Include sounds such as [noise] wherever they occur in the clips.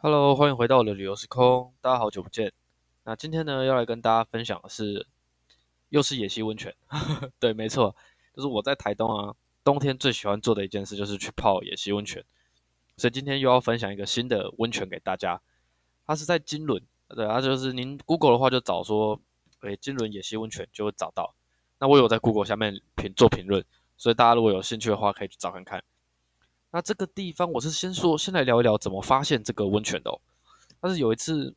Hello，欢迎回到我的旅游时空，大家好久不见。那今天呢，要来跟大家分享的是，又是野溪温泉。[laughs] 对，没错，就是我在台东啊，冬天最喜欢做的一件事就是去泡野溪温泉。所以今天又要分享一个新的温泉给大家，它是在金轮，对，它就是您 Google 的话就找说，诶，金轮野溪温泉就会找到。那我有在 Google 下面评做评论，所以大家如果有兴趣的话，可以去找看看。那这个地方，我是先说，先来聊一聊怎么发现这个温泉的。但是有一次，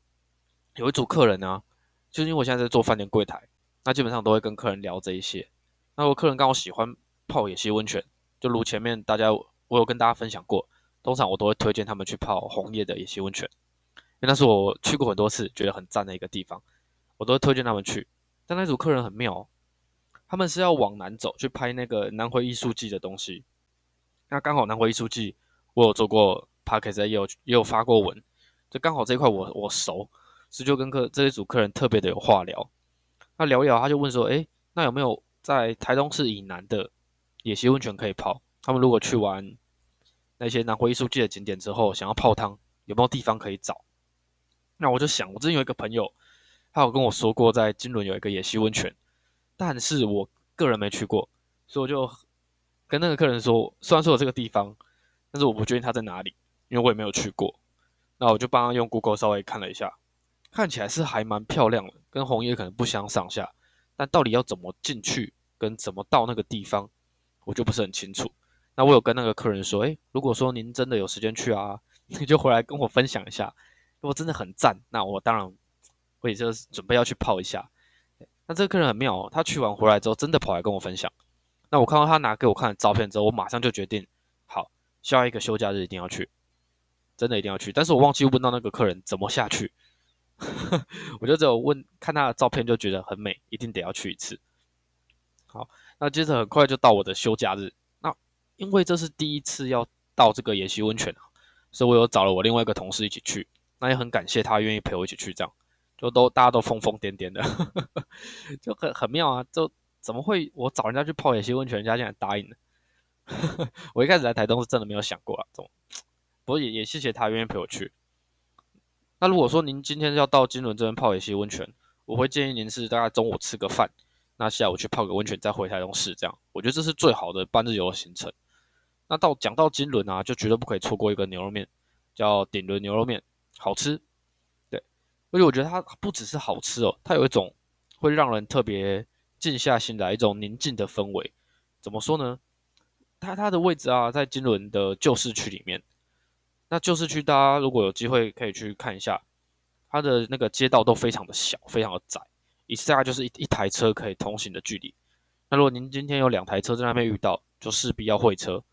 有一组客人呢，就因为我现在在做饭店柜台，那基本上都会跟客人聊这一些。那我客人刚好喜欢泡野溪温泉，就如前面大家我有跟大家分享过，通常我都会推荐他们去泡红叶的野溪温泉，因为那是我去过很多次，觉得很赞的一个地方，我都会推荐他们去。但那组客人很妙，他们是要往南走去拍那个南回艺术季的东西。那刚好南回艺术季，我有做过 p a c k a g e 也有也有发过文，就刚好这一块我我熟，所以就跟客这一组客人特别的有话聊。那聊一聊，他就问说：“哎，那有没有在台东市以南的野溪温泉可以泡？他们如果去完那些南回艺术季的景点之后，想要泡汤，有没有地方可以找？”那我就想，我之前有一个朋友，他有跟我说过，在金轮有一个野溪温泉，但是我个人没去过，所以我就。跟那个客人说，虽然说有这个地方，但是我不确定他在哪里，因为我也没有去过。那我就帮他用 Google 稍微看了一下，看起来是还蛮漂亮的，跟红叶可能不相上下。但到底要怎么进去，跟怎么到那个地方，我就不是很清楚。那我有跟那个客人说，诶，如果说您真的有时间去啊，[laughs] 你就回来跟我分享一下。如果真的很赞，那我当然会就是准备要去泡一下。那这个客人很妙哦，他去完回来之后，真的跑来跟我分享。那我看到他拿给我看的照片之后，我马上就决定，好，下一个休假日一定要去，真的一定要去。但是我忘记问到那个客人怎么下去，[laughs] 我就只有问看他的照片就觉得很美，一定得要去一次。好，那接着很快就到我的休假日。那因为这是第一次要到这个野溪温泉所以我有找了我另外一个同事一起去。那也很感谢他愿意陪我一起去，这样就都大家都疯疯癫癫的，[laughs] 就很很妙啊，就。怎么会我找人家去泡野溪温泉，人家竟然答应了？[laughs] 我一开始来台东是真的没有想过啊，这种。不过也也谢谢他愿意陪我去。那如果说您今天要到金轮这边泡野溪温泉，我会建议您是大概中午吃个饭，那下午去泡个温泉，再回台东市，这样我觉得这是最好的半日游的行程。那到讲到金轮啊，就绝对不可以错过一个牛肉面，叫顶轮牛肉面，好吃。对，而且我觉得它不只是好吃哦，它有一种会让人特别。静下心来，一种宁静的氛围。怎么说呢？它它的位置啊，在金轮的旧市区里面。那旧市区，大家如果有机会可以去看一下，它的那个街道都非常的小，非常的窄，一次大概就是一一台车可以通行的距离。那如果您今天有两台车在那边遇到，就势必要会车。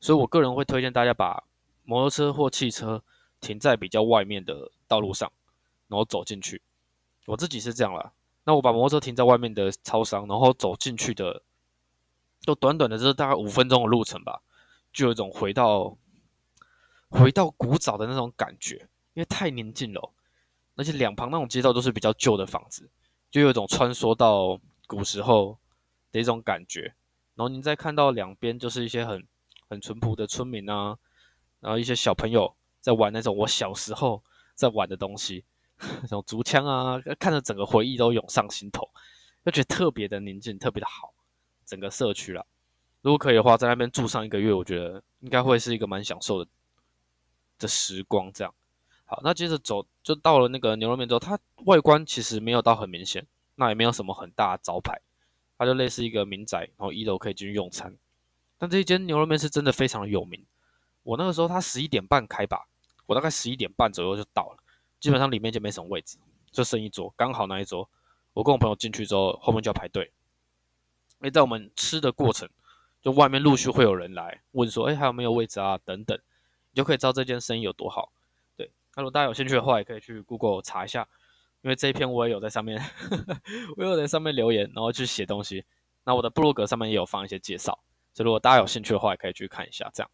所以我个人会推荐大家把摩托车或汽车停在比较外面的道路上，然后走进去。我自己是这样啦。那我把摩托车停在外面的超商，然后走进去的，就短短的，就是大概五分钟的路程吧，就有一种回到回到古早的那种感觉，因为太宁静了，而且两旁那种街道都是比较旧的房子，就有一种穿梭到古时候的一种感觉。然后您再看到两边就是一些很很淳朴的村民啊，然后一些小朋友在玩那种我小时候在玩的东西。[laughs] 那种竹枪啊，看着整个回忆都涌上心头，就觉得特别的宁静，特别的好。整个社区啦，如果可以的话，在那边住上一个月，我觉得应该会是一个蛮享受的的时光。这样，好，那接着走，就到了那个牛肉面之后，它外观其实没有到很明显，那也没有什么很大的招牌，它就类似一个民宅，然后一楼可以进去用餐。但这一间牛肉面是真的非常有名。我那个时候它十一点半开吧，我大概十一点半左右就到了。基本上里面就没什么位置，就剩一桌，刚好那一桌。我跟我朋友进去之后，后面就要排队。哎，在我们吃的过程，就外面陆续会有人来问说：“哎，还有没有位置啊？”等等，你就可以知道这间生意有多好。对，那如果大家有兴趣的话，也可以去 Google 查一下，因为这一篇我也有在上面，[laughs] 我有在上面留言，然后去写东西。那我的部落格上面也有放一些介绍，所以如果大家有兴趣的话，也可以去看一下。这样。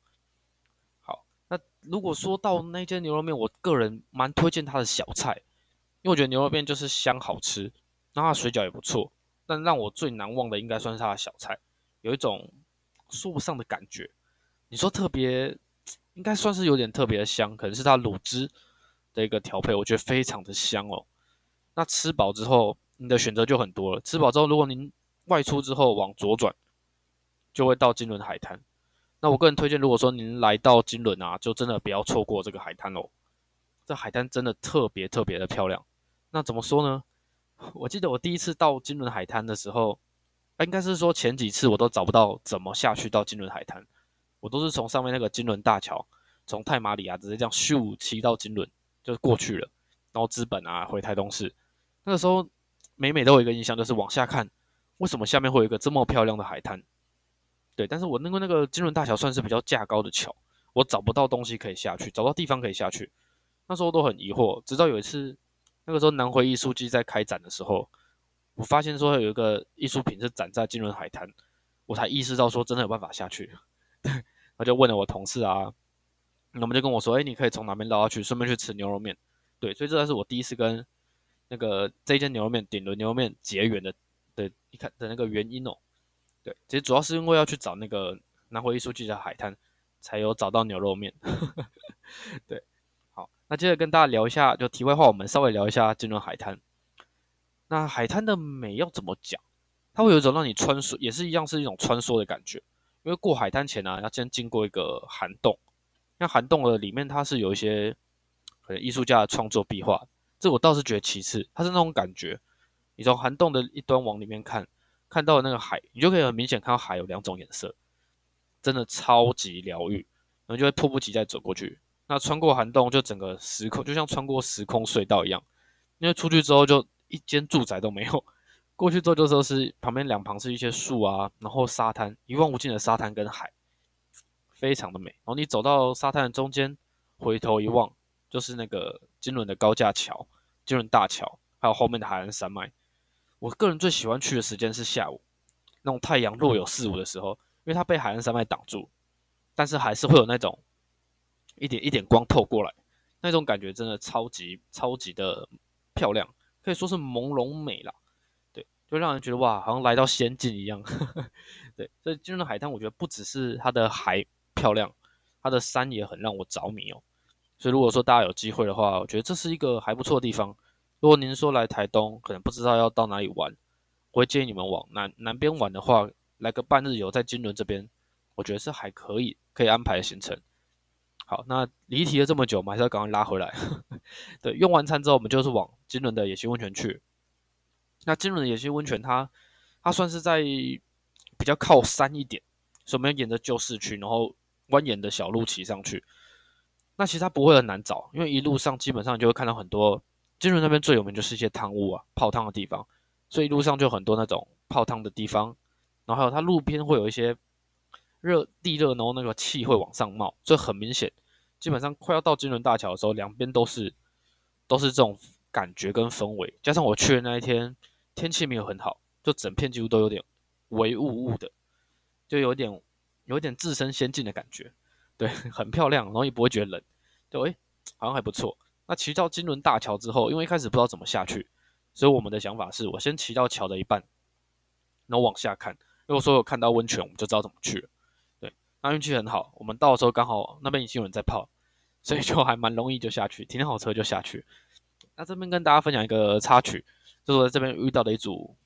那如果说到那间牛肉面，我个人蛮推荐它的小菜，因为我觉得牛肉面就是香好吃，那它水饺也不错。但让我最难忘的应该算是它的小菜，有一种说不上的感觉。你说特别，应该算是有点特别的香，可能是它卤汁的一个调配，我觉得非常的香哦。那吃饱之后，你的选择就很多了。吃饱之后，如果您外出之后往左转，就会到金轮海滩。那我个人推荐，如果说您来到金轮啊，就真的不要错过这个海滩喽。这海滩真的特别特别的漂亮。那怎么说呢？[laughs] 我记得我第一次到金轮海滩的时候，应该是说前几次我都找不到怎么下去到金轮海滩，我都是从上面那个金轮大桥，从泰马里亚直接这样咻骑到金轮就过去了，然后资本啊回台东市。那个时候每每都有一个印象，就是往下看，为什么下面会有一个这么漂亮的海滩？对，但是我那个那个金轮大桥算是比较架高的桥，我找不到东西可以下去，找到地方可以下去。那时候都很疑惑，直到有一次，那个时候南回艺术季在开展的时候，我发现说有一个艺术品是展在金轮海滩，我才意识到说真的有办法下去。[laughs] 我就问了我同事啊，那么就跟我说，哎，你可以从哪边绕下去，顺便去吃牛肉面。对，所以这才是我第一次跟那个这间牛肉面顶轮牛肉面结缘的的一看的那个原因哦。对，其实主要是因为要去找那个南回艺术季的海滩，才有找到牛肉面。[laughs] 对。好那接着跟大家聊一下，就题外话，我们稍微聊一下金轮海滩。那海滩的美要怎么讲？它会有一种让你穿梭，也是一样是一种穿梭的感觉。因为过海滩前呢，要先经过一个涵洞。那涵洞的里面，它是有一些可能艺术家的创作壁画。这我倒是觉得其次，它是那种感觉。你从涵洞的一端往里面看，看到那个海，你就可以很明显看到海有两种颜色，真的超级疗愈，然后就会迫不及待走过去。那穿过涵洞，就整个时空就像穿过时空隧道一样，因为出去之后就一间住宅都没有，过去之后就说是旁边两旁是一些树啊，然后沙滩一望无尽的沙滩跟海，非常的美。然后你走到沙滩的中间，回头一望，就是那个金轮的高架桥、金轮大桥，还有后面的海岸山脉。我个人最喜欢去的时间是下午，那种太阳若有似无的时候，因为它被海岸山脉挡住，但是还是会有那种。一点一点光透过来，那种感觉真的超级超级的漂亮，可以说是朦胧美啦。对，就让人觉得哇，好像来到仙境一样。[laughs] 对，所以金轮海滩，我觉得不只是它的海漂亮，它的山也很让我着迷哦。所以如果说大家有机会的话，我觉得这是一个还不错的地方。如果您说来台东，可能不知道要到哪里玩，我会建议你们往南南边玩的话，来个半日游在金轮这边，我觉得是还可以可以安排行程。好，那离题了这么久，我们还是要赶快拉回来。[laughs] 对，用完餐之后，我们就是往金轮的野溪温泉去。那金轮的野溪温泉，它它算是在比较靠山一点，所以我们要沿着旧市区，然后蜿蜒的小路骑上去。那其实它不会很难找，因为一路上基本上就会看到很多金轮那边最有名就是一些汤屋啊，泡汤的地方，所以路上就很多那种泡汤的地方，然后还有它路边会有一些。热地热，然后那个气会往上冒，所以很明显，基本上快要到金轮大桥的时候，两边都是都是这种感觉跟氛围。加上我去的那一天天气没有很好，就整片几乎都有点微雾雾的，就有点有点置身仙境的感觉。对，[laughs] 很漂亮，然后也不会觉得冷，就诶好像还不错。那骑到金轮大桥之后，因为一开始不知道怎么下去，所以我们的想法是我先骑到桥的一半，然后往下看。如果说有看到温泉，我们就知道怎么去了。对那运气很好，我们到的时候刚好那边已经有人在泡，所以就还蛮容易就下去，停好车就下去。那这边跟大家分享一个插曲，就是我在这边遇到的一组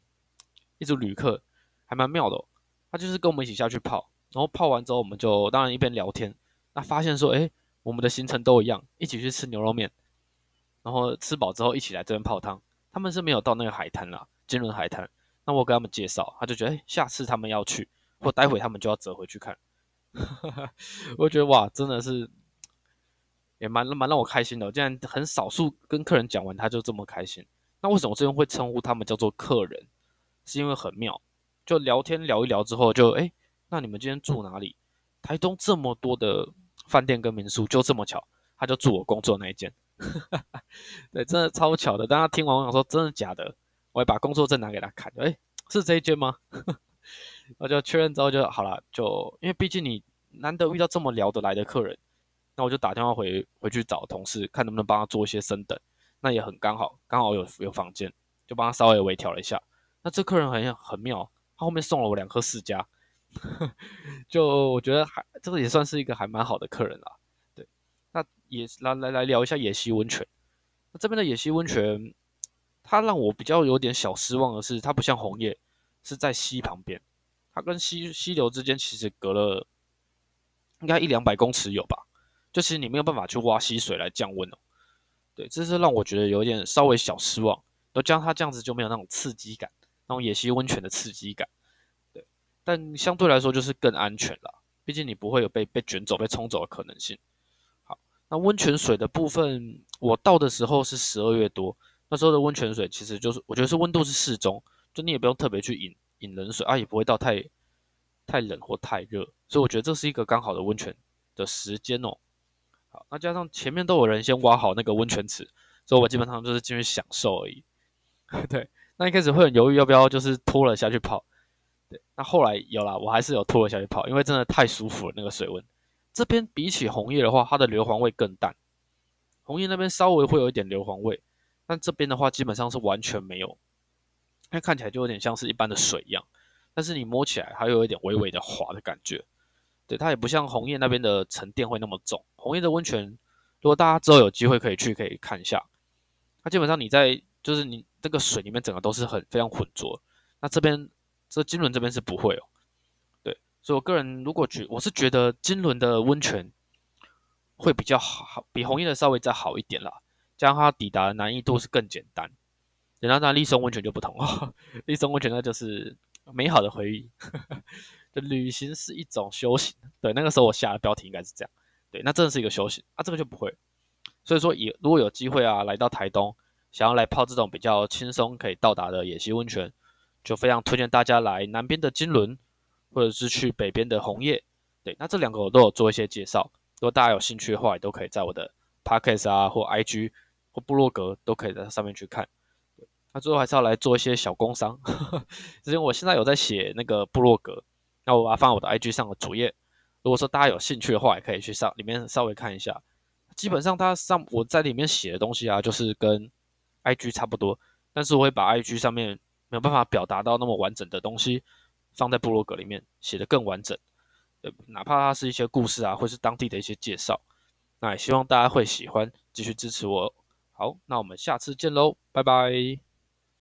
一组旅客，还蛮妙的。他就是跟我们一起下去泡，然后泡完之后，我们就当然一边聊天。那发现说，哎，我们的行程都一样，一起去吃牛肉面，然后吃饱之后一起来这边泡汤。他们是没有到那个海滩啦，金轮海滩。那我跟他们介绍，他就觉得，哎，下次他们要去，或待会他们就要折回去看。[laughs] 我觉得哇，真的是也蛮蛮让我开心的。竟然很少数跟客人讲完，他就这么开心。那为什么这边会称呼他们叫做客人？是因为很妙，就聊天聊一聊之后，就哎，那你们今天住哪里？台东这么多的饭店跟民宿，就这么巧，他就住我工作那一间。[laughs] 对，真的超巧的。当他听完我想说真的假的，我还把工作证拿给他看，哎，是这一间吗？[laughs] 我就确认之后就好了，就因为毕竟你难得遇到这么聊得来的客人，那我就打电话回回去找同事，看能不能帮他做一些升等。那也很刚好，刚好有有房间，就帮他稍微微调了一下。那这客人很很妙，他后面送了我两颗世家，[laughs] 就我觉得还这个也算是一个还蛮好的客人啦。那也来来来聊一下野溪温泉。那这边的野溪温泉，它让我比较有点小失望的是，它不像红叶是在溪旁边，它跟溪溪流之间其实隔了应该一两百公尺有吧？就其实你没有办法去挖溪水来降温哦。对，这是让我觉得有点稍微小失望。都将它这样子就没有那种刺激感，那种野溪温泉的刺激感。对，但相对来说就是更安全了，毕竟你不会有被被卷走、被冲走的可能性。那温泉水的部分，我到的时候是十二月多，那时候的温泉水其实就是我觉得是温度是适中，就你也不用特别去饮饮冷水啊，也不会到太太冷或太热，所以我觉得这是一个刚好的温泉的时间哦。好，那加上前面都有人先挖好那个温泉池，所以我基本上就是进去享受而已。[laughs] 对，那一开始会很犹豫要不要就是拖了下去泡，对，那后来有了，我还是有拖了下去泡，因为真的太舒服了那个水温。这边比起红叶的话，它的硫磺味更淡，红叶那边稍微会有一点硫磺味，但这边的话基本上是完全没有，它看起来就有点像是一般的水一样，但是你摸起来还有一点微微的滑的感觉。对，它也不像红叶那边的沉淀会那么重。红叶的温泉，如果大家之后有机会可以去，可以看一下，它基本上你在就是你。这个水里面整个都是很非常浑浊，那这边这金轮这边是不会哦，所以我个人如果觉我是觉得金轮的温泉会比较好，比红叶的稍微再好一点啦，加上它抵达的难易度是更简单。然后那立松温泉就不同哦，立松温泉那就是美好的回忆，[laughs] 就旅行是一种修行。对，那个时候我下的标题应该是这样，对，那真的是一个修行啊，这个就不会。所以说，以如果有机会啊，来到台东。想要来泡这种比较轻松可以到达的野溪温泉，就非常推荐大家来南边的金轮，或者是去北边的红叶。对，那这两个我都有做一些介绍，如果大家有兴趣的话，也都可以在我的 podcast 啊或 IG 或部落格都可以在上面去看。那最后还是要来做一些小工商，呵 [laughs] 呵因为我现在有在写那个部落格，那我把它放在我的 IG 上的主页。如果说大家有兴趣的话，也可以去上里面稍微看一下。基本上它上我在里面写的东西啊，就是跟 I G 差不多，但是我会把 I G 上面没有办法表达到那么完整的东西，放在部落格里面写的更完整。呃，哪怕它是一些故事啊，或是当地的一些介绍，那也希望大家会喜欢，继续支持我。好，那我们下次见喽，拜拜。